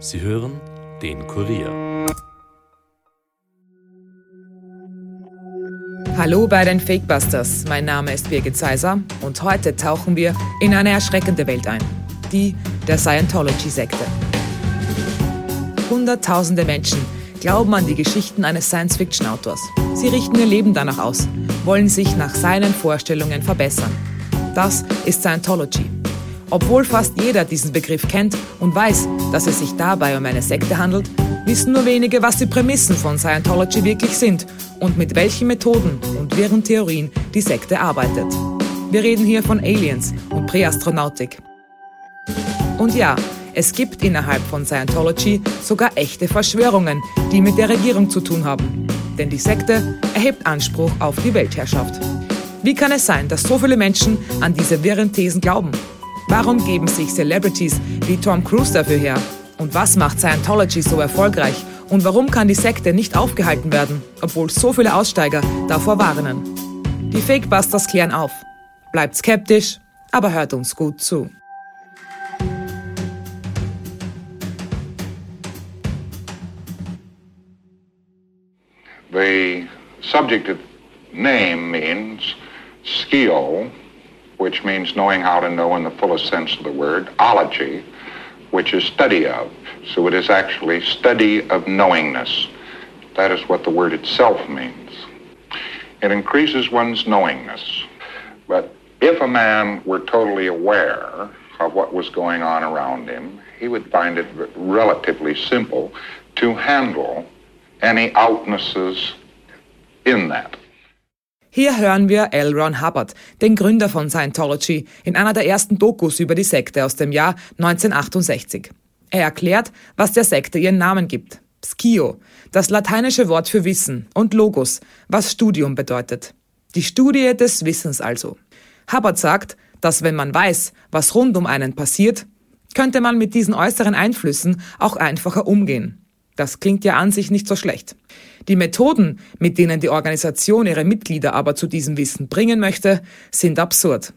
Sie hören den Kurier. Hallo bei den Fakebusters. Mein Name ist Birgit Seiser und heute tauchen wir in eine erschreckende Welt ein. Die der Scientology-Sekte. Hunderttausende Menschen glauben an die Geschichten eines Science-Fiction-Autors. Sie richten ihr Leben danach aus, wollen sich nach seinen Vorstellungen verbessern. Das ist Scientology. Obwohl fast jeder diesen Begriff kennt und weiß, dass es sich dabei um eine Sekte handelt, wissen nur wenige, was die Prämissen von Scientology wirklich sind und mit welchen Methoden und wirren Theorien die Sekte arbeitet. Wir reden hier von Aliens und Präastronautik. Und ja, es gibt innerhalb von Scientology sogar echte Verschwörungen, die mit der Regierung zu tun haben. Denn die Sekte erhebt Anspruch auf die Weltherrschaft. Wie kann es sein, dass so viele Menschen an diese wirren Thesen glauben? Warum geben sich Celebrities wie Tom Cruise dafür her? Und was macht Scientology so erfolgreich? Und warum kann die Sekte nicht aufgehalten werden, obwohl so viele Aussteiger davor warnen? Die Fakebusters klären auf. Bleibt skeptisch, aber hört uns gut zu. The subject name means skio, which means knowing how to know in the fullest sense of the word, ology, which is study of. So it is actually study of knowingness. That is what the word itself means. It increases one's knowingness. But if a man were totally aware of what was going on around him, he would find it relatively simple to handle any outnesses in that. Hier hören wir L. Ron Hubbard, den Gründer von Scientology, in einer der ersten Dokus über die Sekte aus dem Jahr 1968. Er erklärt, was der Sekte ihren Namen gibt. Skio, das lateinische Wort für Wissen, und Logos, was Studium bedeutet. Die Studie des Wissens also. Hubbard sagt, dass wenn man weiß, was rund um einen passiert, könnte man mit diesen äußeren Einflüssen auch einfacher umgehen. Das klingt ja an sich nicht so schlecht. Die Methoden, mit denen die Organisation ihre Mitglieder aber zu diesem Wissen bringen möchte, sind absurd.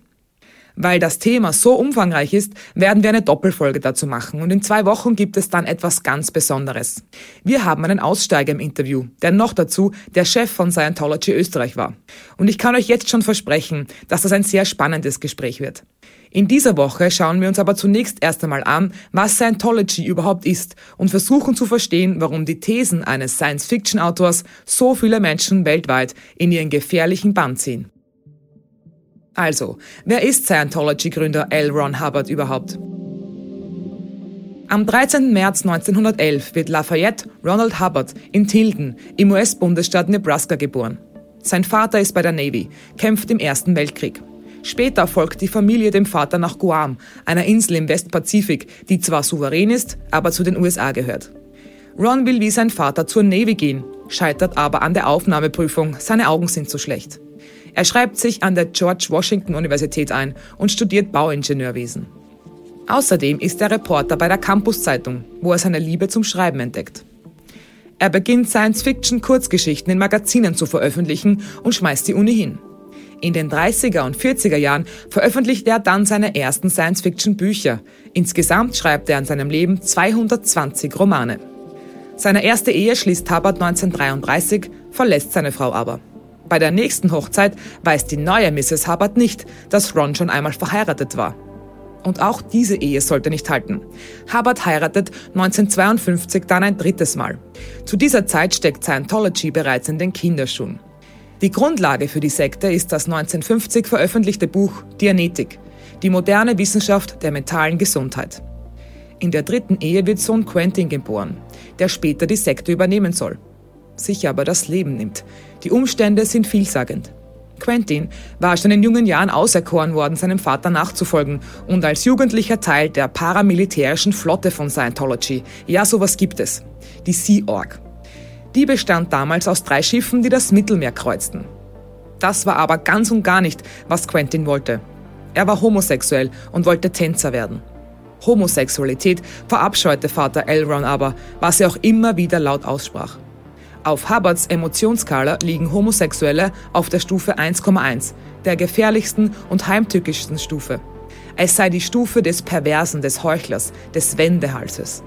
Weil das Thema so umfangreich ist, werden wir eine Doppelfolge dazu machen und in zwei Wochen gibt es dann etwas ganz Besonderes. Wir haben einen Aussteiger im Interview, der noch dazu der Chef von Scientology Österreich war. Und ich kann euch jetzt schon versprechen, dass das ein sehr spannendes Gespräch wird. In dieser Woche schauen wir uns aber zunächst erst einmal an, was Scientology überhaupt ist und versuchen zu verstehen, warum die Thesen eines Science-Fiction-Autors so viele Menschen weltweit in ihren gefährlichen Bann ziehen. Also, wer ist Scientology-Gründer L. Ron Hubbard überhaupt? Am 13. März 1911 wird Lafayette Ronald Hubbard in Tilden im US-Bundesstaat Nebraska geboren. Sein Vater ist bei der Navy, kämpft im Ersten Weltkrieg. Später folgt die Familie dem Vater nach Guam, einer Insel im Westpazifik, die zwar souverän ist, aber zu den USA gehört. Ron will wie sein Vater zur Navy gehen, scheitert aber an der Aufnahmeprüfung, seine Augen sind zu schlecht. Er schreibt sich an der George Washington Universität ein und studiert Bauingenieurwesen. Außerdem ist er Reporter bei der Campus-Zeitung, wo er seine Liebe zum Schreiben entdeckt. Er beginnt Science-Fiction-Kurzgeschichten in Magazinen zu veröffentlichen und schmeißt die Uni hin. In den 30er und 40er Jahren veröffentlicht er dann seine ersten Science-Fiction-Bücher. Insgesamt schreibt er in seinem Leben 220 Romane. Seine erste Ehe schließt Hubbard 1933, verlässt seine Frau aber. Bei der nächsten Hochzeit weiß die neue Mrs. Hubbard nicht, dass Ron schon einmal verheiratet war. Und auch diese Ehe sollte nicht halten. Hubbard heiratet 1952 dann ein drittes Mal. Zu dieser Zeit steckt Scientology bereits in den Kinderschuhen. Die Grundlage für die Sekte ist das 1950 veröffentlichte Buch Dianetik, die moderne Wissenschaft der mentalen Gesundheit. In der dritten Ehe wird Sohn Quentin geboren, der später die Sekte übernehmen soll. Sich aber das Leben nimmt. Die Umstände sind vielsagend. Quentin war schon in jungen Jahren auserkoren worden, seinem Vater nachzufolgen und als Jugendlicher Teil der paramilitärischen Flotte von Scientology. Ja, sowas gibt es. Die Sea Org. Die bestand damals aus drei Schiffen, die das Mittelmeer kreuzten. Das war aber ganz und gar nicht, was Quentin wollte. Er war homosexuell und wollte Tänzer werden. Homosexualität verabscheute Vater Elron aber, was er auch immer wieder laut aussprach. Auf Hubbards Emotionsskala liegen Homosexuelle auf der Stufe 1,1, der gefährlichsten und heimtückischsten Stufe. Es sei die Stufe des Perversen, des Heuchlers, des Wendehalses.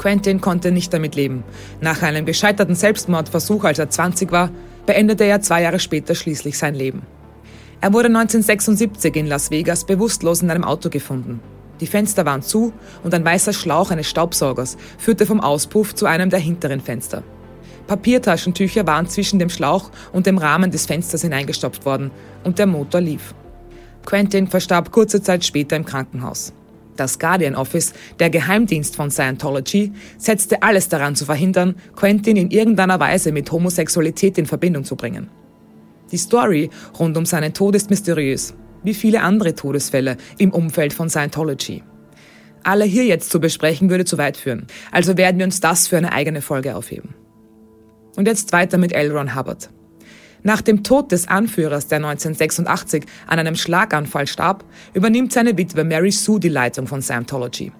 Quentin konnte nicht damit leben. Nach einem gescheiterten Selbstmordversuch, als er 20 war, beendete er zwei Jahre später schließlich sein Leben. Er wurde 1976 in Las Vegas bewusstlos in einem Auto gefunden. Die Fenster waren zu und ein weißer Schlauch eines Staubsaugers führte vom Auspuff zu einem der hinteren Fenster. Papiertaschentücher waren zwischen dem Schlauch und dem Rahmen des Fensters hineingestopft worden und der Motor lief. Quentin verstarb kurze Zeit später im Krankenhaus. Das Guardian Office, der Geheimdienst von Scientology, setzte alles daran zu verhindern, Quentin in irgendeiner Weise mit Homosexualität in Verbindung zu bringen. Die Story rund um seinen Tod ist mysteriös wie viele andere Todesfälle im Umfeld von Scientology. Alle hier jetzt zu besprechen würde zu weit führen, also werden wir uns das für eine eigene Folge aufheben. Und jetzt weiter mit L. Ron Hubbard. Nach dem Tod des Anführers, der 1986 an einem Schlaganfall starb, übernimmt seine Witwe Mary Sue die Leitung von Scientology.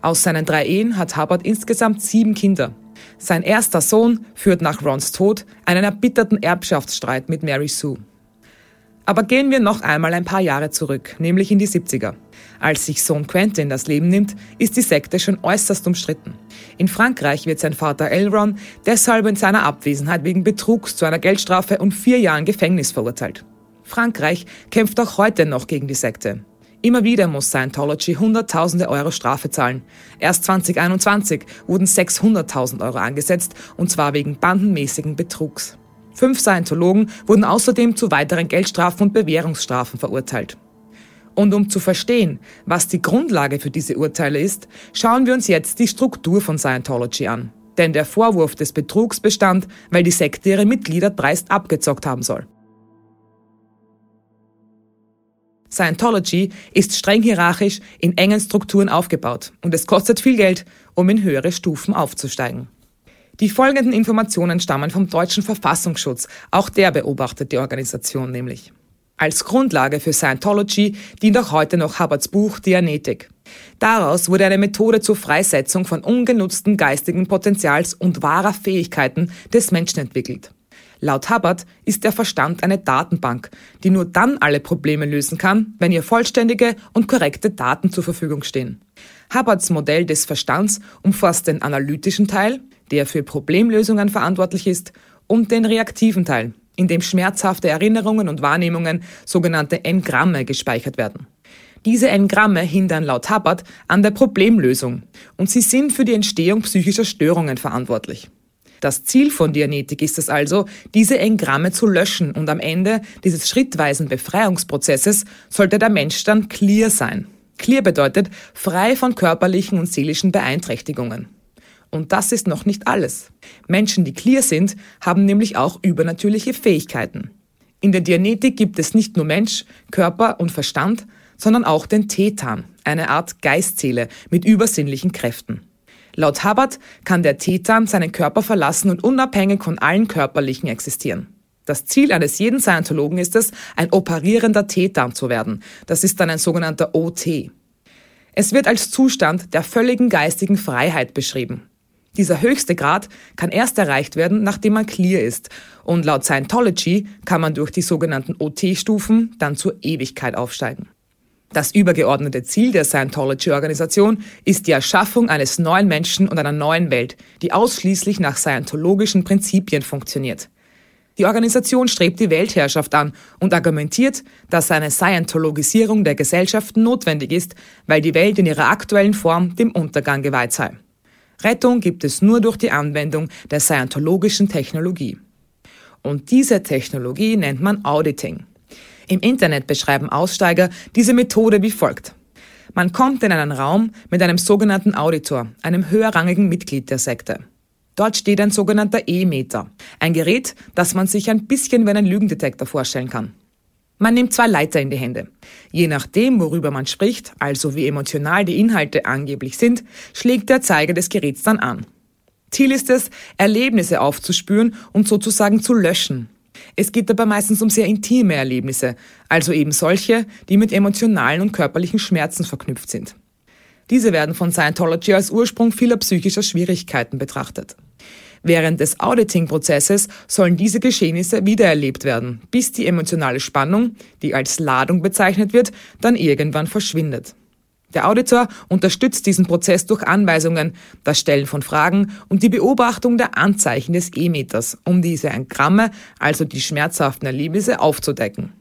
Aus seinen drei Ehen hat Hubbard insgesamt sieben Kinder. Sein erster Sohn führt nach Rons Tod einen erbitterten Erbschaftsstreit mit Mary Sue. Aber gehen wir noch einmal ein paar Jahre zurück, nämlich in die 70er. Als sich Sohn Quentin das Leben nimmt, ist die Sekte schon äußerst umstritten. In Frankreich wird sein Vater Elron deshalb in seiner Abwesenheit wegen Betrugs zu einer Geldstrafe und vier Jahren Gefängnis verurteilt. Frankreich kämpft auch heute noch gegen die Sekte. Immer wieder muss Scientology Hunderttausende Euro Strafe zahlen. Erst 2021 wurden 600.000 Euro angesetzt, und zwar wegen bandenmäßigen Betrugs. Fünf Scientologen wurden außerdem zu weiteren Geldstrafen und Bewährungsstrafen verurteilt. Und um zu verstehen, was die Grundlage für diese Urteile ist, schauen wir uns jetzt die Struktur von Scientology an. Denn der Vorwurf des Betrugs bestand, weil die Sekte ihre Mitglieder dreist abgezockt haben soll. Scientology ist streng hierarchisch in engen Strukturen aufgebaut und es kostet viel Geld, um in höhere Stufen aufzusteigen. Die folgenden Informationen stammen vom deutschen Verfassungsschutz. Auch der beobachtet die Organisation nämlich. Als Grundlage für Scientology dient auch heute noch Hubbards Buch Dianetik. Daraus wurde eine Methode zur Freisetzung von ungenutzten geistigen Potenzials und wahrer Fähigkeiten des Menschen entwickelt. Laut Hubbard ist der Verstand eine Datenbank, die nur dann alle Probleme lösen kann, wenn ihr vollständige und korrekte Daten zur Verfügung stehen. Hubbards Modell des Verstands umfasst den analytischen Teil, der für Problemlösungen verantwortlich ist, und den reaktiven Teil, in dem schmerzhafte Erinnerungen und Wahrnehmungen, sogenannte Engramme, gespeichert werden. Diese Engramme hindern laut Hubbard an der Problemlösung und sie sind für die Entstehung psychischer Störungen verantwortlich. Das Ziel von Dianetik ist es also, diese Engramme zu löschen und am Ende dieses schrittweisen Befreiungsprozesses sollte der Mensch dann clear sein. Clear bedeutet frei von körperlichen und seelischen Beeinträchtigungen. Und das ist noch nicht alles. Menschen, die clear sind, haben nämlich auch übernatürliche Fähigkeiten. In der Dianetik gibt es nicht nur Mensch, Körper und Verstand, sondern auch den Tetan, eine Art Geistseele mit übersinnlichen Kräften. Laut Hubbard kann der Tetan seinen Körper verlassen und unabhängig von allen körperlichen existieren. Das Ziel eines jeden Scientologen ist es, ein operierender Tetan zu werden. Das ist dann ein sogenannter OT. Es wird als Zustand der völligen geistigen Freiheit beschrieben. Dieser höchste Grad kann erst erreicht werden, nachdem man clear ist. Und laut Scientology kann man durch die sogenannten OT-Stufen dann zur Ewigkeit aufsteigen. Das übergeordnete Ziel der Scientology-Organisation ist die Erschaffung eines neuen Menschen und einer neuen Welt, die ausschließlich nach scientologischen Prinzipien funktioniert. Die Organisation strebt die Weltherrschaft an und argumentiert, dass eine Scientologisierung der Gesellschaft notwendig ist, weil die Welt in ihrer aktuellen Form dem Untergang geweiht sei. Rettung gibt es nur durch die Anwendung der scientologischen Technologie. Und diese Technologie nennt man Auditing. Im Internet beschreiben Aussteiger diese Methode wie folgt. Man kommt in einen Raum mit einem sogenannten Auditor, einem höherrangigen Mitglied der Sekte. Dort steht ein sogenannter E-Meter, ein Gerät, das man sich ein bisschen wie einen Lügendetektor vorstellen kann. Man nimmt zwei Leiter in die Hände. Je nachdem, worüber man spricht, also wie emotional die Inhalte angeblich sind, schlägt der Zeiger des Geräts dann an. Ziel ist es, Erlebnisse aufzuspüren und sozusagen zu löschen. Es geht dabei meistens um sehr intime Erlebnisse, also eben solche, die mit emotionalen und körperlichen Schmerzen verknüpft sind. Diese werden von Scientology als Ursprung vieler psychischer Schwierigkeiten betrachtet. Während des Auditing-Prozesses sollen diese Geschehnisse wiedererlebt werden, bis die emotionale Spannung, die als Ladung bezeichnet wird, dann irgendwann verschwindet. Der Auditor unterstützt diesen Prozess durch Anweisungen, das Stellen von Fragen und die Beobachtung der Anzeichen des E-Meters, um diese Engramme, also die schmerzhaften Erlebnisse, aufzudecken.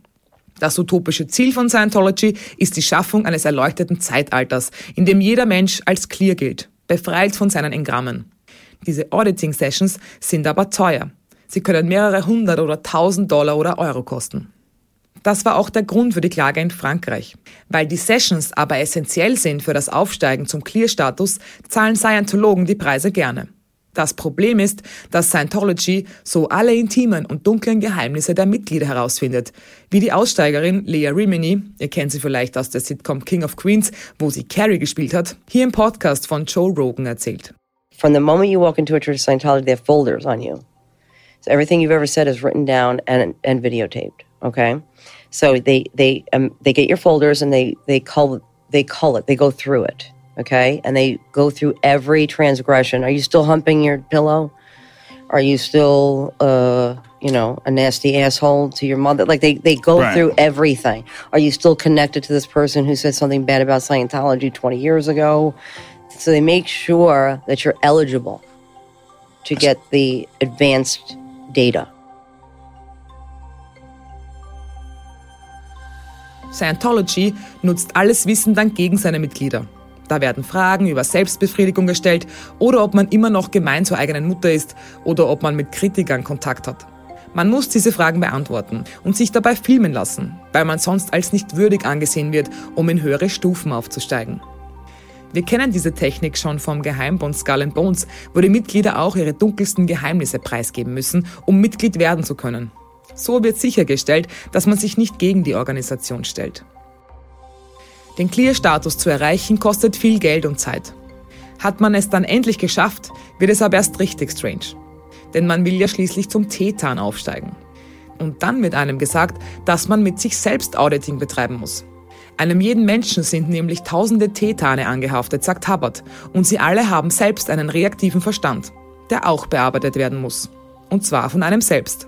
Das utopische Ziel von Scientology ist die Schaffung eines erleuchteten Zeitalters, in dem jeder Mensch als clear gilt, befreit von seinen Engrammen. Diese Auditing Sessions sind aber teuer. Sie können mehrere hundert oder tausend Dollar oder Euro kosten. Das war auch der Grund für die Klage in Frankreich. Weil die Sessions aber essentiell sind für das Aufsteigen zum Clear-Status, zahlen Scientologen die Preise gerne. Das Problem ist, dass Scientology so alle intimen und dunklen Geheimnisse der Mitglieder herausfindet, wie die Aussteigerin Leah Rimini, ihr kennt sie vielleicht aus der Sitcom King of Queens, wo sie Carrie gespielt hat, hier im Podcast von Joe Rogan erzählt. From the moment you walk into a church of Scientology, they have folders on you. So everything you've ever said is written down and, and videotaped. Okay, so they they um, they get your folders and they they call they call it. They go through it. Okay, and they go through every transgression. Are you still humping your pillow? Are you still uh you know a nasty asshole to your mother? Like they they go right. through everything. Are you still connected to this person who said something bad about Scientology 20 years ago? So they make sure that you're eligible to get the advanced data. Scientology nutzt alles Wissen dann gegen seine Mitglieder. Da werden Fragen über Selbstbefriedigung gestellt oder ob man immer noch gemein zur eigenen Mutter ist oder ob man mit Kritikern Kontakt hat. Man muss diese Fragen beantworten und sich dabei filmen lassen, weil man sonst als nicht würdig angesehen wird, um in höhere Stufen aufzusteigen. Wir kennen diese Technik schon vom Geheimbund Skull and Bones, wo die Mitglieder auch ihre dunkelsten Geheimnisse preisgeben müssen, um Mitglied werden zu können. So wird sichergestellt, dass man sich nicht gegen die Organisation stellt. Den Clear-Status zu erreichen kostet viel Geld und Zeit. Hat man es dann endlich geschafft, wird es aber erst richtig strange. Denn man will ja schließlich zum Tetan aufsteigen. Und dann wird einem gesagt, dass man mit sich selbst Auditing betreiben muss. Einem jeden Menschen sind nämlich tausende Tetane angehaftet, sagt Hubbard, und sie alle haben selbst einen reaktiven Verstand, der auch bearbeitet werden muss. Und zwar von einem selbst.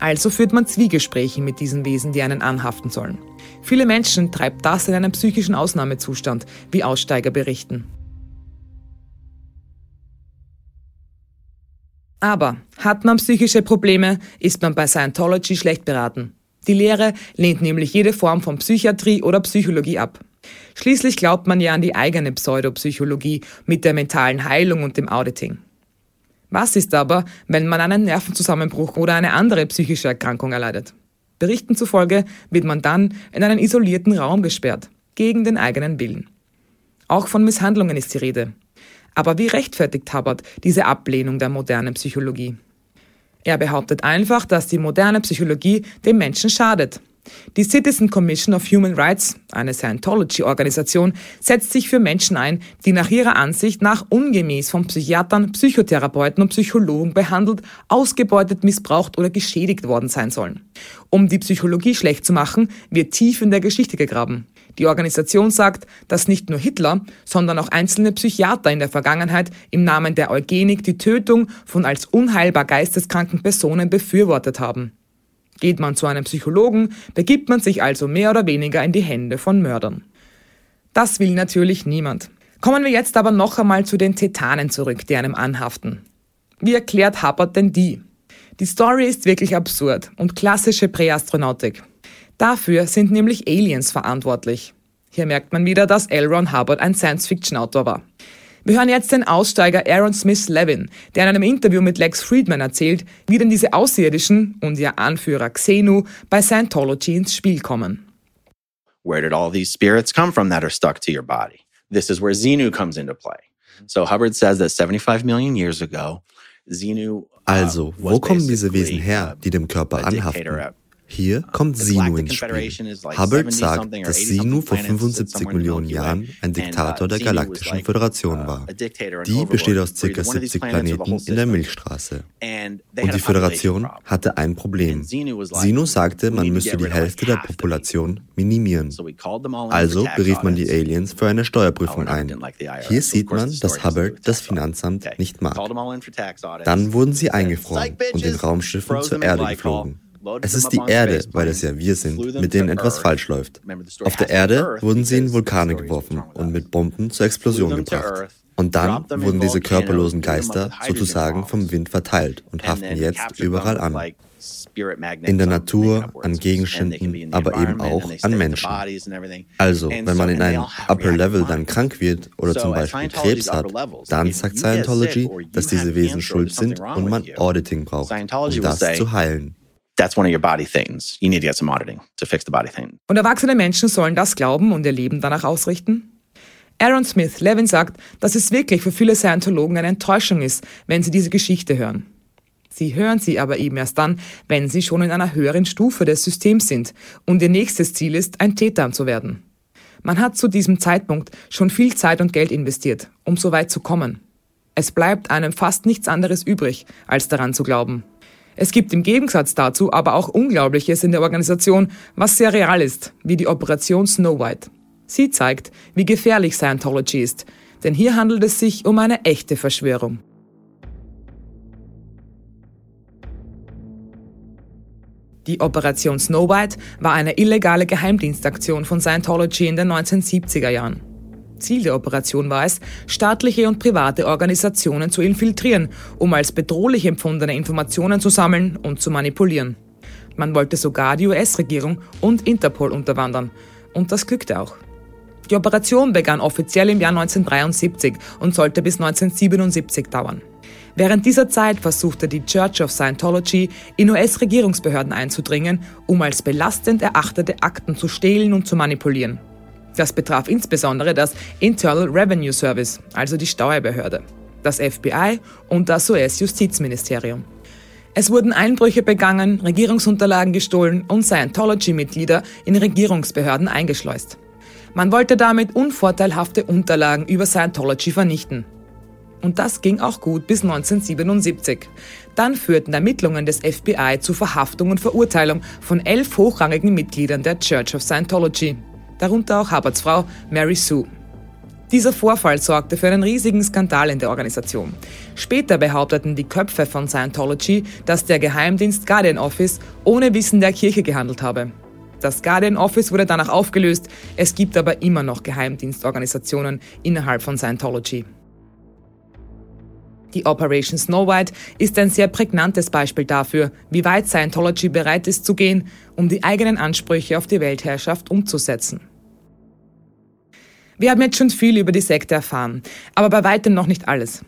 Also führt man Zwiegespräche mit diesen Wesen, die einen anhaften sollen. Viele Menschen treibt das in einen psychischen Ausnahmezustand, wie Aussteiger berichten. Aber hat man psychische Probleme, ist man bei Scientology schlecht beraten. Die Lehre lehnt nämlich jede Form von Psychiatrie oder Psychologie ab. Schließlich glaubt man ja an die eigene Pseudopsychologie mit der mentalen Heilung und dem Auditing. Was ist aber, wenn man einen Nervenzusammenbruch oder eine andere psychische Erkrankung erleidet? Berichten zufolge wird man dann in einen isolierten Raum gesperrt, gegen den eigenen Willen. Auch von Misshandlungen ist die Rede. Aber wie rechtfertigt Hubbard diese Ablehnung der modernen Psychologie? Er behauptet einfach, dass die moderne Psychologie dem Menschen schadet die Citizen Commission of Human Rights, eine Scientology-Organisation, setzt sich für Menschen ein, die nach ihrer Ansicht nach ungemäß von Psychiatern, Psychotherapeuten und Psychologen behandelt, ausgebeutet, missbraucht oder geschädigt worden sein sollen. Um die Psychologie schlecht zu machen, wird tief in der Geschichte gegraben. Die Organisation sagt, dass nicht nur Hitler, sondern auch einzelne Psychiater in der Vergangenheit im Namen der Eugenik die Tötung von als unheilbar geisteskranken Personen befürwortet haben. Geht man zu einem Psychologen, begibt man sich also mehr oder weniger in die Hände von Mördern. Das will natürlich niemand. Kommen wir jetzt aber noch einmal zu den Tetanen zurück, die einem anhaften. Wie erklärt Hubbard denn die? Die Story ist wirklich absurd und klassische Präastronautik. Dafür sind nämlich Aliens verantwortlich. Hier merkt man wieder, dass L. Ron Hubbard ein Science-Fiction-Autor war. Wir hören jetzt den Aussteiger Aaron Smith Levin, der in einem Interview mit Lex Friedman erzählt, wie denn diese Außerirdischen und ihr Anführer Xenu bei Scientology ins Spiel kommen. Where did all these spirits come from that are stuck to your body? This is where Xenu comes into play. So Hubbard says that 75 million years ago, Xenu uh, also, wo kommen diese Wesen her, die dem Körper anhaften? Hier kommt Sinu ins Spiel. Hubbard sagt, dass Sinu vor 75 Millionen Jahren ein Diktator der Galaktischen Föderation war. Die besteht aus ca. 70 Planeten in der Milchstraße. Und die Föderation hatte ein Problem. Sinu sagte, man müsste die Hälfte der Population minimieren. Also berief man die Aliens für eine Steuerprüfung ein. Hier sieht man, dass Hubbard das Finanzamt nicht mag. Dann wurden sie eingefroren und in Raumschiffen zur Erde geflogen. Es ist die Erde, weil es ja wir sind, mit denen etwas falsch läuft. Auf der Erde wurden sie in Vulkane geworfen und mit Bomben zur Explosion gebracht. Und dann wurden diese körperlosen Geister sozusagen vom Wind verteilt und haften jetzt überall an. In der Natur, an Gegenständen, aber eben auch an Menschen. Also, wenn man in einem Upper Level dann krank wird oder zum Beispiel Krebs hat, dann sagt Scientology, dass diese Wesen schuld sind und man Auditing braucht, um das zu heilen. That's one of your body things. You need to get some auditing to fix the body thing. Und erwachsene Menschen sollen das glauben und ihr Leben danach ausrichten? Aaron Smith Levin sagt, dass es wirklich für viele Scientologen eine Enttäuschung ist, wenn sie diese Geschichte hören. Sie hören sie aber eben erst dann, wenn sie schon in einer höheren Stufe des Systems sind und ihr nächstes Ziel ist, ein Täter zu werden. Man hat zu diesem Zeitpunkt schon viel Zeit und Geld investiert, um so weit zu kommen. Es bleibt einem fast nichts anderes übrig, als daran zu glauben. Es gibt im Gegensatz dazu aber auch Unglaubliches in der Organisation, was sehr real ist, wie die Operation Snow White. Sie zeigt, wie gefährlich Scientology ist, denn hier handelt es sich um eine echte Verschwörung. Die Operation Snow White war eine illegale Geheimdienstaktion von Scientology in den 1970er Jahren. Ziel der Operation war es, staatliche und private Organisationen zu infiltrieren, um als bedrohlich empfundene Informationen zu sammeln und zu manipulieren. Man wollte sogar die US-Regierung und Interpol unterwandern. Und das glückte auch. Die Operation begann offiziell im Jahr 1973 und sollte bis 1977 dauern. Während dieser Zeit versuchte die Church of Scientology, in US-Regierungsbehörden einzudringen, um als belastend erachtete Akten zu stehlen und zu manipulieren. Das betraf insbesondere das Internal Revenue Service, also die Steuerbehörde, das FBI und das US-Justizministerium. Es wurden Einbrüche begangen, Regierungsunterlagen gestohlen und Scientology-Mitglieder in Regierungsbehörden eingeschleust. Man wollte damit unvorteilhafte Unterlagen über Scientology vernichten. Und das ging auch gut bis 1977. Dann führten Ermittlungen des FBI zu Verhaftung und Verurteilung von elf hochrangigen Mitgliedern der Church of Scientology, darunter auch Hubbards Frau Mary Sue. Dieser Vorfall sorgte für einen riesigen Skandal in der Organisation. Später behaupteten die Köpfe von Scientology, dass der Geheimdienst Guardian Office ohne Wissen der Kirche gehandelt habe. Das Guardian Office wurde danach aufgelöst, es gibt aber immer noch Geheimdienstorganisationen innerhalb von Scientology. Die Operation Snow White ist ein sehr prägnantes Beispiel dafür, wie weit Scientology bereit ist zu gehen, um die eigenen Ansprüche auf die Weltherrschaft umzusetzen. Wir haben jetzt schon viel über die Sekte erfahren, aber bei weitem noch nicht alles.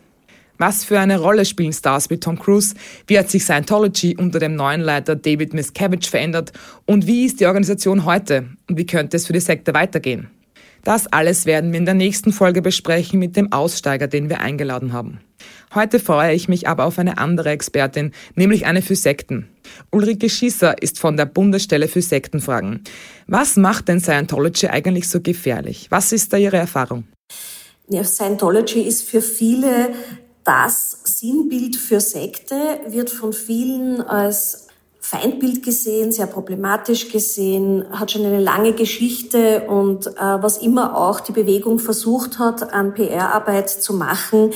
Was für eine Rolle spielen Stars wie Tom Cruise? Wie hat sich Scientology unter dem neuen Leiter David Miscavige verändert? Und wie ist die Organisation heute? Und wie könnte es für die Sekte weitergehen? Das alles werden wir in der nächsten Folge besprechen mit dem Aussteiger, den wir eingeladen haben. Heute freue ich mich aber auf eine andere Expertin, nämlich eine für Sekten. Ulrike Schießer ist von der Bundesstelle für Sektenfragen. Was macht denn Scientology eigentlich so gefährlich? Was ist da Ihre Erfahrung? Ja, Scientology ist für viele das Sinnbild für Sekte, wird von vielen als Feindbild gesehen, sehr problematisch gesehen, hat schon eine lange Geschichte und äh, was immer auch die Bewegung versucht hat, an PR-Arbeit zu machen,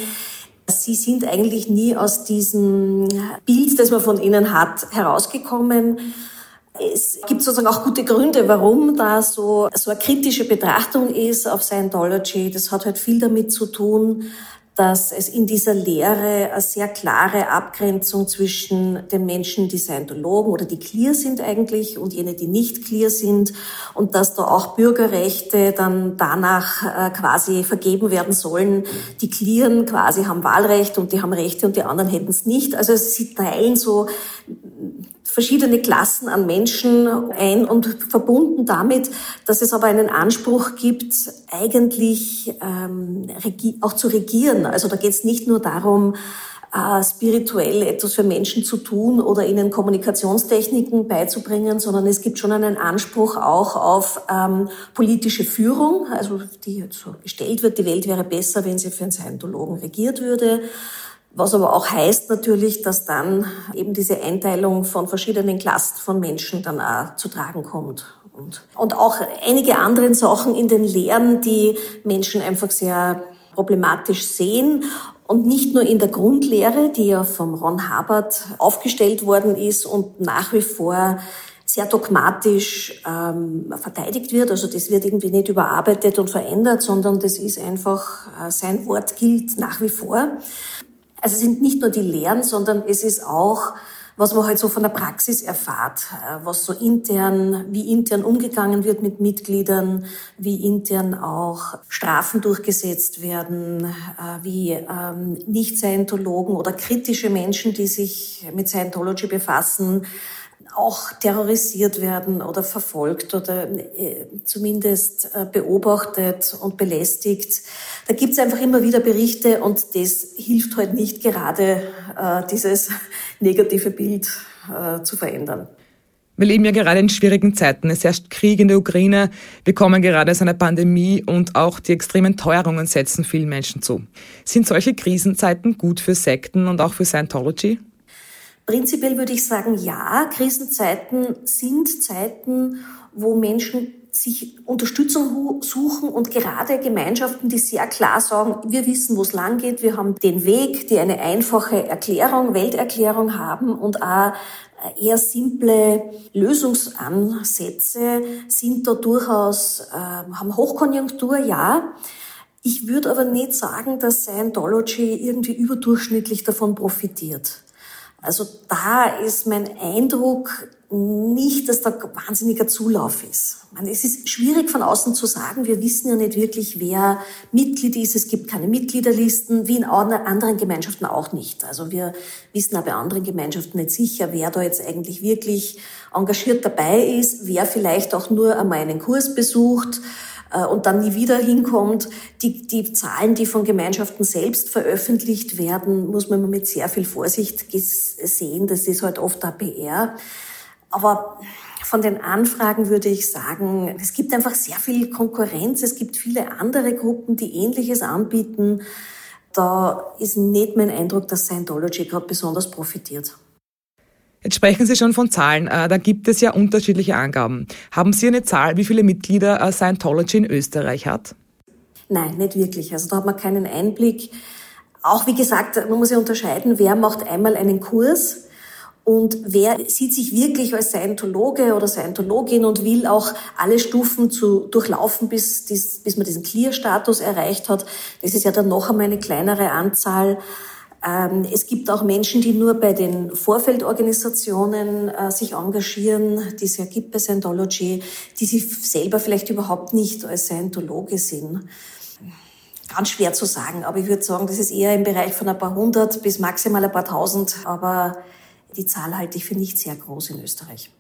Sie sind eigentlich nie aus diesem Bild, das man von ihnen hat, herausgekommen. Es gibt sozusagen auch gute Gründe, warum da so, so eine kritische Betrachtung ist auf Scientology. Das hat halt viel damit zu tun, dass es in dieser Lehre eine sehr klare Abgrenzung zwischen den Menschen, die Scientologen oder die clear sind eigentlich und jene, die nicht clear sind und dass da auch Bürgerrechte dann danach äh, quasi vergeben werden sollen. Die clearen quasi haben Wahlrecht und die haben Rechte und die anderen hätten es nicht. Also sie teilen so verschiedene Klassen an Menschen ein und verbunden damit, dass es aber einen Anspruch gibt, eigentlich ähm, auch zu regieren. Also da geht es nicht nur darum, äh, spirituell etwas für Menschen zu tun oder ihnen Kommunikationstechniken beizubringen, sondern es gibt schon einen Anspruch auch auf ähm, politische Führung, also die so gestellt wird, die Welt wäre besser, wenn sie für einen Scientologen regiert würde. Was aber auch heißt natürlich, dass dann eben diese Einteilung von verschiedenen Klassen von Menschen dann auch zu tragen kommt. Und, und auch einige andere Sachen in den Lehren, die Menschen einfach sehr problematisch sehen Und nicht nur in der Grundlehre, die ja vom Ron Hubbard aufgestellt worden ist und nach wie vor sehr dogmatisch ähm, verteidigt wird. Also das wird irgendwie nicht überarbeitet und verändert, sondern das ist einfach, äh, sein Wort gilt nach wie vor. Also es sind nicht nur die Lehren, sondern es ist auch was man halt so von der Praxis erfahrt, äh, was so intern, wie intern umgegangen wird mit Mitgliedern, wie intern auch Strafen durchgesetzt werden, äh, wie ähm, Nicht-Scientologen oder kritische Menschen, die sich mit Scientology befassen, auch terrorisiert werden oder verfolgt oder äh, zumindest äh, beobachtet und belästigt. Da gibt es einfach immer wieder Berichte und das hilft halt nicht gerade, äh, dieses negative Bild zu verändern. Wir leben ja gerade in schwierigen Zeiten. Es herrscht Krieg in der Ukraine. Wir kommen gerade aus einer Pandemie und auch die extremen Teuerungen setzen vielen Menschen zu. Sind solche Krisenzeiten gut für Sekten und auch für Scientology? Prinzipiell würde ich sagen, ja, Krisenzeiten sind Zeiten, wo Menschen sich Unterstützung suchen und gerade Gemeinschaften, die sehr klar sagen, wir wissen, wo es lang geht, wir haben den Weg, die eine einfache Erklärung, Welterklärung haben und auch eher simple Lösungsansätze sind da durchaus, äh, haben Hochkonjunktur, ja. Ich würde aber nicht sagen, dass Scientology irgendwie überdurchschnittlich davon profitiert. Also da ist mein Eindruck nicht, dass da wahnsinniger Zulauf ist. Meine, es ist schwierig von außen zu sagen. Wir wissen ja nicht wirklich, wer Mitglied ist. Es gibt keine Mitgliederlisten, wie in anderen Gemeinschaften auch nicht. Also wir wissen auch bei anderen Gemeinschaften nicht sicher, wer da jetzt eigentlich wirklich engagiert dabei ist, wer vielleicht auch nur einmal einen Kurs besucht und dann nie wieder hinkommt. Die, die Zahlen, die von Gemeinschaften selbst veröffentlicht werden, muss man mit sehr viel Vorsicht sehen. Das ist halt oft APR. Aber von den Anfragen würde ich sagen, es gibt einfach sehr viel Konkurrenz. Es gibt viele andere Gruppen, die Ähnliches anbieten. Da ist nicht mein Eindruck, dass Scientology gerade besonders profitiert. Jetzt sprechen Sie schon von Zahlen. Äh, da gibt es ja unterschiedliche Angaben. Haben Sie eine Zahl, wie viele Mitglieder äh, Scientology in Österreich hat? Nein, nicht wirklich. Also da hat man keinen Einblick. Auch wie gesagt, man muss ja unterscheiden, wer macht einmal einen Kurs und wer sieht sich wirklich als Scientologe oder Scientologin und will auch alle Stufen zu durchlaufen, bis, bis man diesen Clear-Status erreicht hat. Das ist ja dann noch einmal eine kleinere Anzahl. Ähm, es gibt auch Menschen, die nur bei den Vorfeldorganisationen äh, sich engagieren, die es ja gibt bei Scientology, die sich selber vielleicht überhaupt nicht als Scientologe sind. Ganz schwer zu sagen, aber ich würde sagen, das ist eher im Bereich von ein paar hundert bis maximal ein paar tausend, aber die Zahl halte ich für nicht sehr groß in Österreich.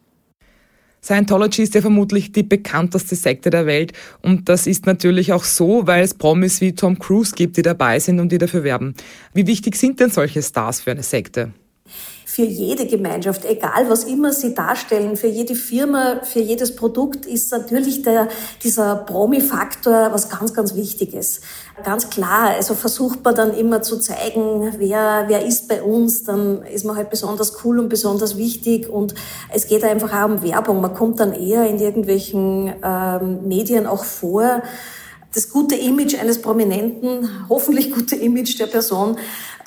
Scientology ist ja vermutlich die bekannteste Sekte der Welt und das ist natürlich auch so, weil es Promis wie Tom Cruise gibt, die dabei sind und die dafür werben. Wie wichtig sind denn solche Stars für eine Sekte? für jede Gemeinschaft, egal was immer sie darstellen, für jede Firma, für jedes Produkt ist natürlich der, dieser Promi-Faktor was ganz, ganz Wichtiges. Ganz klar, also versucht man dann immer zu zeigen, wer, wer ist bei uns, dann ist man halt besonders cool und besonders wichtig und es geht einfach auch um Werbung. Man kommt dann eher in irgendwelchen ähm, Medien auch vor das gute Image eines Prominenten, hoffentlich gute Image der Person,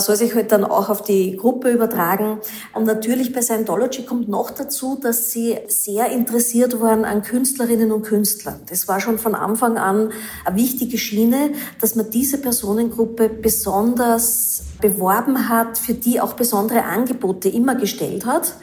soll sich halt dann auch auf die Gruppe übertragen. Und natürlich bei Scientology kommt noch dazu, dass sie sehr interessiert waren an Künstlerinnen und Künstlern. Das war schon von Anfang an eine wichtige Schiene, dass man diese Personengruppe besonders beworben hat, für die auch besondere Angebote immer gestellt hat,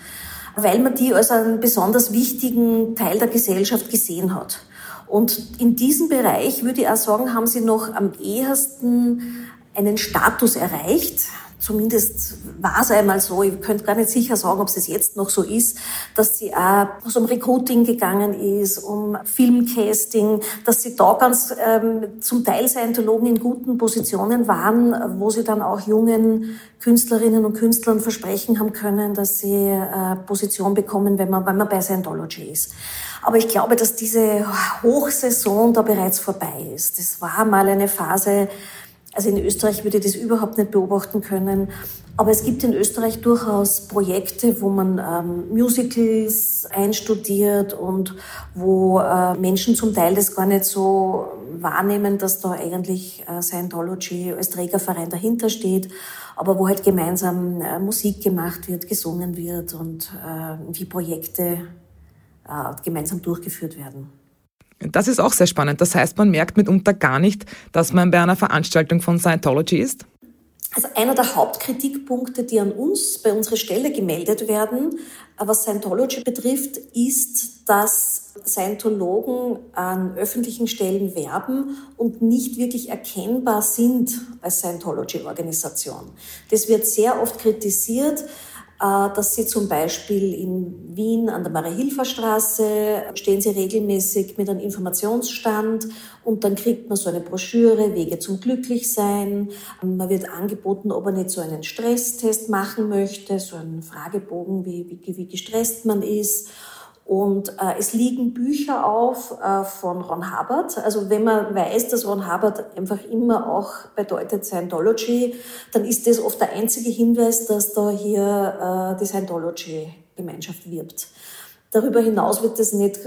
weil man die als einen besonders wichtigen Teil der Gesellschaft gesehen hat. Und in diesem Bereich würde ich auch sagen, haben sie noch am ehesten einen Status erreicht. Zumindest war es einmal so, ich könnte gar nicht sicher sagen, ob es jetzt noch so ist, dass sie auch was um Recruiting gegangen ist, um Filmcasting, dass sie da ganz ähm, zum Teil Scientologen in guten Positionen waren, wo sie dann auch jungen Künstlerinnen und Künstlern versprechen haben können, dass sie äh, Position bekommen, wenn man, wenn man bei Scientology ist. Aber ich glaube, dass diese Hochsaison da bereits vorbei ist. Das war mal eine Phase, Also in Österreich würde ich das überhaupt nicht beobachten können. Aber es gibt in Österreich durchaus Projekte, wo man ähm, Musicals einstudiert und wo äh, Menschen zum Teil das gar nicht so wahrnehmen, dass da eigentlich äh, Scientology als Trägerverein dahinter steht, aber wo halt gemeinsam äh, Musik gemacht wird, gesungen wird und äh, wie Projekte äh, gemeinsam durchgeführt werden. Das ist auch sehr spannend. Das heißt, man merkt mitunter gar nicht, dass man bei einer Veranstaltung von Scientology ist? Also einer der Hauptkritikpunkte, die an uns bei unserer Stelle gemeldet werden, was Scientology betrifft, ist, dass Scientologen an öffentlichen Stellen werben und nicht wirklich erkennbar sind als Scientology-Organisation. Das wird sehr oft kritisiert. Äh, dass sie zum Beispiel in Wien an der Marie-Hilfer-Straße stehen sie regelmäßig mit einem Informationsstand und dann kriegt man so eine Broschüre, Wege zum Glücklichsein. Man wird angeboten, ob man nicht so einen Stresstest machen möchte, so einen Fragebogen, wie, wie, wie gestresst man ist. Und äh, es liegen Bücher auf äh, von Ron Hubbard. Also wenn man weiß, dass Ron Hubbard einfach immer auch bedeutet Scientology, dann ist das oft der einzige Hinweis, dass da hier äh, die Scientology-Gemeinschaft wirbt. Darüber hinaus wird das nicht,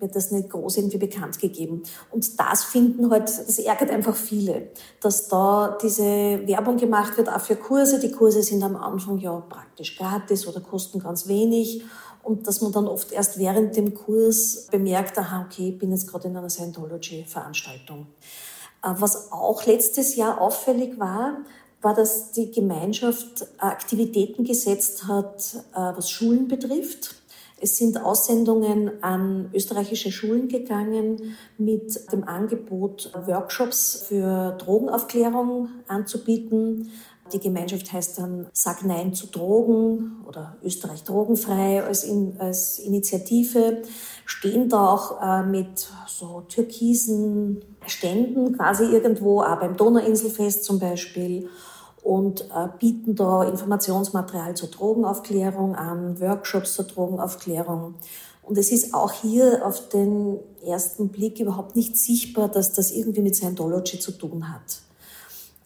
wird das nicht groß irgendwie bekannt gegeben. Und das finden halt, das ärgert einfach viele, dass da diese Werbung gemacht wird, auch für Kurse. Die Kurse sind am Anfang ja praktisch gratis oder kosten ganz wenig und dass man dann oft erst während dem Kurs bemerkt, aha, okay, ich bin jetzt gerade in einer Scientology-Veranstaltung. Äh, was auch letztes Jahr auffällig war, war, dass die Gemeinschaft Aktivitäten gesetzt hat, äh, was Schulen betrifft. Es sind Aussendungen an österreichische Schulen gegangen mit dem Angebot, Workshops für Drogenaufklärung anzubieten, die Gemeinschaft heißt dann Sag Nein zu Drogen oder Österreich drogenfrei als, in, als Initiative. Stehen da auch äh, mit so türkisen Ständen quasi irgendwo, auch beim Donauinselfest zum Beispiel und äh, bieten da Informationsmaterial zur Drogenaufklärung an, Workshops zur Drogenaufklärung. Und es ist auch hier auf den ersten Blick überhaupt nicht sichtbar, dass das irgendwie mit Scientology zu tun hat.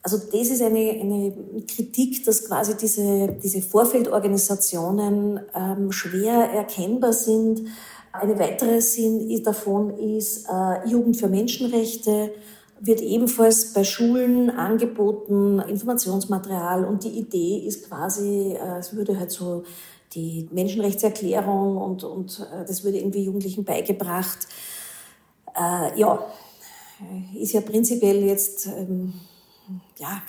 Also das ist eine, eine Kritik, dass quasi diese, diese Vorfeldorganisationen ähm, schwer erkennbar sind. Eine weitere Sinn davon ist äh, Jugend für Menschenrechte wird ebenfalls bei Schulen angeboten, Informationsmaterial und die Idee ist quasi, äh, es würde halt so die Menschenrechtserklärung und, und äh, das würde irgendwie Jugendlichen beigebracht. Äh, ja, ist ja prinzipiell jetzt ähm, ja,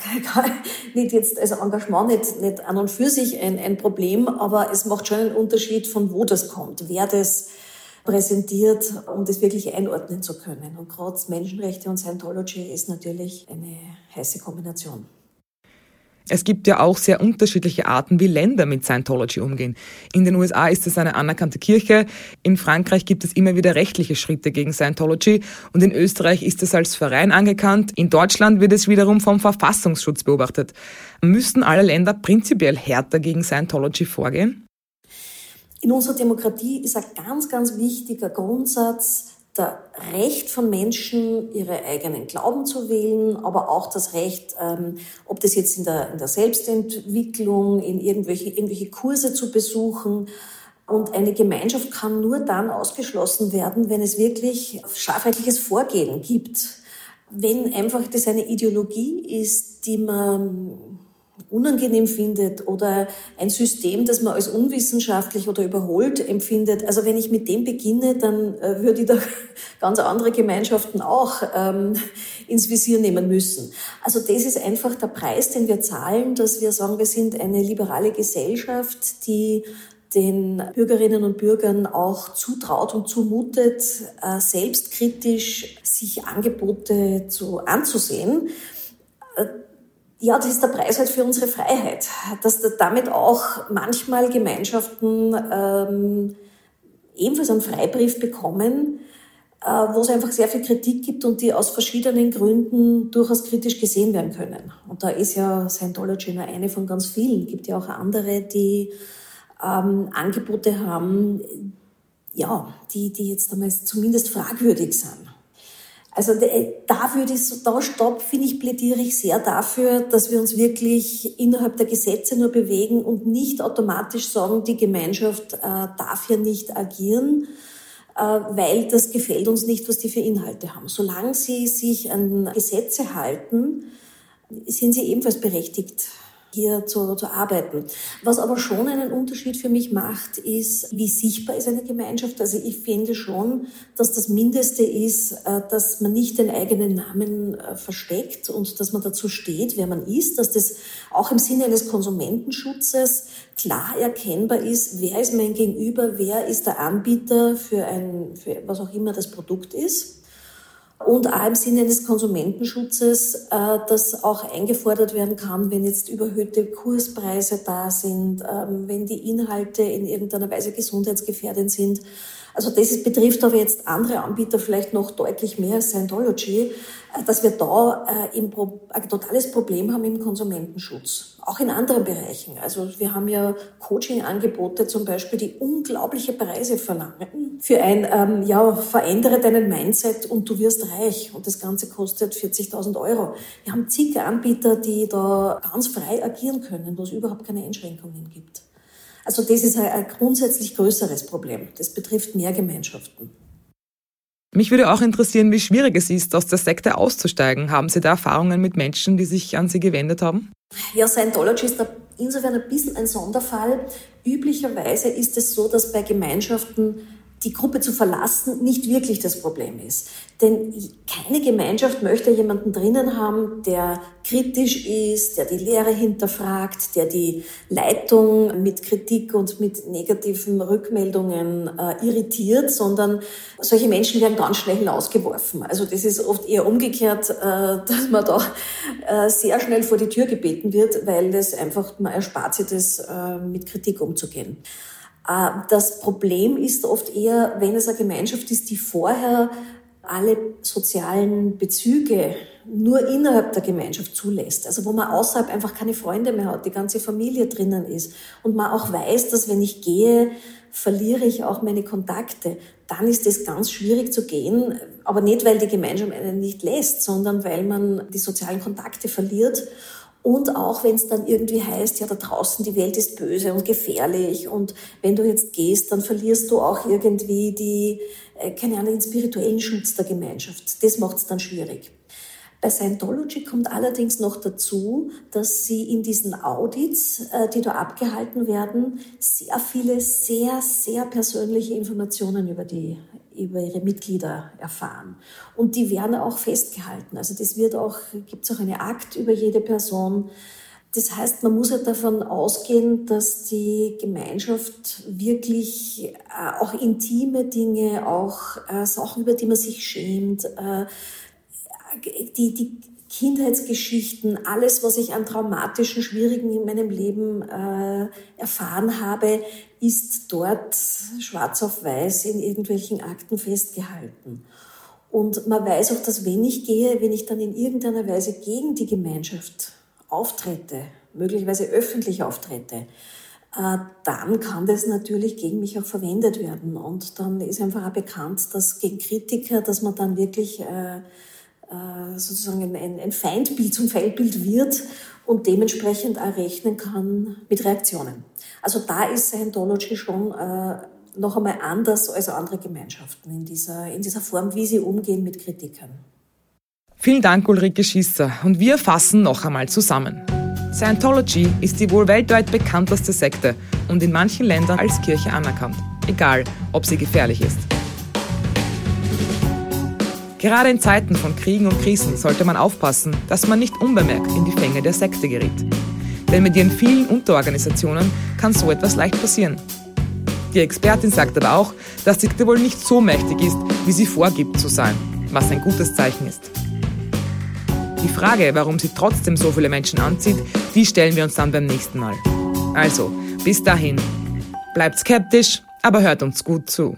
nicht jetzt, also Engagement nicht, nicht an und für sich ein, ein Problem, aber es macht schon einen Unterschied, von wo das kommt, wer das präsentiert, um das wirklich einordnen zu können. Und gerade Menschenrechte und Scientology ist natürlich eine heiße Kombination. Es gibt ja auch sehr unterschiedliche Arten, wie Länder mit Scientology umgehen. In den USA ist es eine anerkannte Kirche, in Frankreich gibt es immer wieder rechtliche Schritte gegen Scientology und in Österreich ist es als Verein anerkannt, in Deutschland wird es wiederum vom Verfassungsschutz beobachtet. Müssten alle Länder prinzipiell härter gegen Scientology vorgehen? In unserer Demokratie ist ein ganz, ganz wichtiger Grundsatz, der Recht von Menschen, ihre eigenen Glauben zu wählen, aber auch das Recht, ähm, ob das jetzt in der, in der Selbstentwicklung, in irgendwelche, irgendwelche Kurse zu besuchen. Und eine Gemeinschaft kann nur dann ausgeschlossen werden, wenn es wirklich strafrechtliches Vorgehen gibt. Wenn einfach das eine Ideologie ist, die man unangenehm findet oder ein System, das man als unwissenschaftlich oder überholt empfindet. Also wenn ich mit dem beginne, dann äh, würde ich da ganz andere Gemeinschaften auch ähm, ins Visier nehmen müssen. Also das ist einfach der Preis, den wir zahlen, dass wir sagen, wir sind eine liberale Gesellschaft, die den Bürgerinnen und Bürgern auch zutraut und zumutet, äh, selbstkritisch sich Angebote zu, anzusehen äh, ja, das ist der Preis halt für unsere Freiheit, dass damit auch manchmal Gemeinschaften ähm, ebenfalls einen Freibrief bekommen, äh, wo es einfach sehr viel Kritik gibt und die aus verschiedenen Gründen durchaus kritisch gesehen werden können. Und da ist ja Scientology nur eine von ganz vielen. Es gibt ja auch andere, die ähm, Angebote haben, ja, die, die jetzt einmal zumindest fragwürdig sind. Also äh, da würde ich, so, da stopp, finde ich, plädiere ich sehr dafür, dass wir uns wirklich innerhalb der Gesetze nur bewegen und nicht automatisch sagen, die Gemeinschaft äh, darf hier nicht agieren, äh, weil das gefällt uns nicht, was die für Inhalte haben. Solange sie sich an Gesetze halten, sind sie ebenfalls berechtigt, hier zu, zu arbeiten. Was aber schon einen Unterschied für mich macht, ist, wie sichtbar ist eine Gemeinschaft. Also ich finde schon, dass das Mindeste ist, äh, dass man nicht den eigenen Namen äh, versteckt und dass man dazu steht, wer man ist, dass das auch im Sinne eines Konsumentenschutzes klar erkennbar ist, wer ist mein Gegenüber, wer ist der Anbieter für ein, für was auch immer das Produkt ist und auch im Sinne des Konsumentenschutzes, äh, dass auch eingefordert werden kann, wenn jetzt überhöhte Kurspreise da sind, ähm, wenn die Inhalte in irgendeiner Weise gesundheitsgefährdend sind. Also das betrifft aber jetzt andere Anbieter vielleicht noch deutlich mehr als Scientology, äh, dass wir da äh, ein totales Problem haben im Konsumentenschutz auch in anderen Bereichen. Also wir haben ja Coaching-Angebote zum Beispiel, die unglaubliche Preise verlangen für ein, ähm, ja, verändere deinen Mindset und du wirst reich. Und das Ganze kostet 40.000 Euro. Wir haben zig Anbieter, die da ganz frei agieren können, wo es überhaupt keine Einschränkungen gibt. Also das ist ein, grundsätzlich größeres Problem. Das betrifft mehr Gemeinschaften. Mich würde auch interessieren, wie schwierig es ist, aus der Sekte auszusteigen. Haben Sie da Erfahrungen mit Menschen, die sich an Sie gewendet haben? Ja, Scientology ist insofern ein bisschen ein Sonderfall. Üblicherweise ist es so, dass bei Gemeinschaften die Gruppe zu verlassen nicht wirklich das Problem ist. Denn keine Gemeinschaft möchte jemanden drinnen haben, der kritisch ist, der die Lehre hinterfragt, der die Leitung mit Kritik und mit negativen Rückmeldungen äh, irritiert, sondern solche Menschen werden ganz schnell hinausgeworfen. Also das ist oft eher umgekehrt, äh, dass man da äh, sehr schnell vor die Tür gebeten wird, weil das einfach, man erspart sich das, äh, mit Kritik umzugehen. Äh, das Problem ist oft eher, wenn es eine Gemeinschaft ist, die vorher alle sozialen Bezüge nur innerhalb der Gemeinschaft zulässt. Also wo man außerhalb einfach keine Freunde mehr hat, die ganze Familie drinnen ist und man auch weiß, dass wenn ich gehe, verliere ich auch meine Kontakte. Dann ist es ganz schwierig zu gehen, aber nicht, weil die Gemeinschaft einen nicht lässt, sondern weil man die sozialen Kontakte verliert und auch wenn es dann irgendwie heißt, ja, da draußen die Welt ist böse und gefährlich und wenn du jetzt gehst, dann verlierst du auch irgendwie die, äh, keine Ahnung, den spirituellen Schutz der Gemeinschaft. Das macht es dann schwierig. Bei Scientology kommt allerdings noch dazu, dass sie in diesen Audits, äh, die da abgehalten werden, sehr viele sehr, sehr persönliche Informationen über die über ihre Mitglieder erfahren. Und die werden auch festgehalten. Also das wird auch, gibt es auch eine Akt über jede Person. Das heißt, man muss halt davon ausgehen, dass die Gemeinschaft wirklich äh, auch intime Dinge, auch äh, Sachen, über die man sich schämt, äh, die, die Kindheitsgeschichten, alles, was ich an traumatischen, schwierigen in meinem Leben äh, erfahren habe, ist dort schwarz auf weiß in irgendwelchen Akten festgehalten. Und man weiß auch, dass wenn ich gehe, wenn ich dann in irgendeiner Weise gegen die Gemeinschaft auftrete, möglicherweise öffentlich auftrete, äh, dann kann das natürlich gegen mich auch verwendet werden. Und dann ist einfach auch bekannt, dass gegen Kritiker, dass man dann wirklich äh, sozusagen ein, ein Feindbild zum Feindbild wird und dementsprechend auch rechnen kann mit Reaktionen. Also da ist Scientology schon äh, noch einmal anders als andere Gemeinschaften in dieser, in dieser Form, wie sie umgehen mit Kritikern. Vielen Dank, Ulrike Schisser. Und wir fassen noch einmal zusammen. Scientology ist die wohl weltweit bekannteste Sekte und in manchen Ländern als Kirche anerkannt, egal ob sie gefährlich ist. Gerade in Zeiten von Kriegen und Krisen sollte man aufpassen, dass man nicht unbemerkt in die Fänge der Sekte gerät. Denn mit ihren vielen Unterorganisationen kann so etwas leicht passieren. Die Expertin sagt aber auch, dass die Sekte wohl nicht so mächtig ist, wie sie vorgibt zu sein, was ein gutes Zeichen ist. Die Frage, warum sie trotzdem so viele Menschen anzieht, die stellen wir uns dann beim nächsten Mal. Also, bis dahin, bleibt skeptisch, aber hört uns gut zu.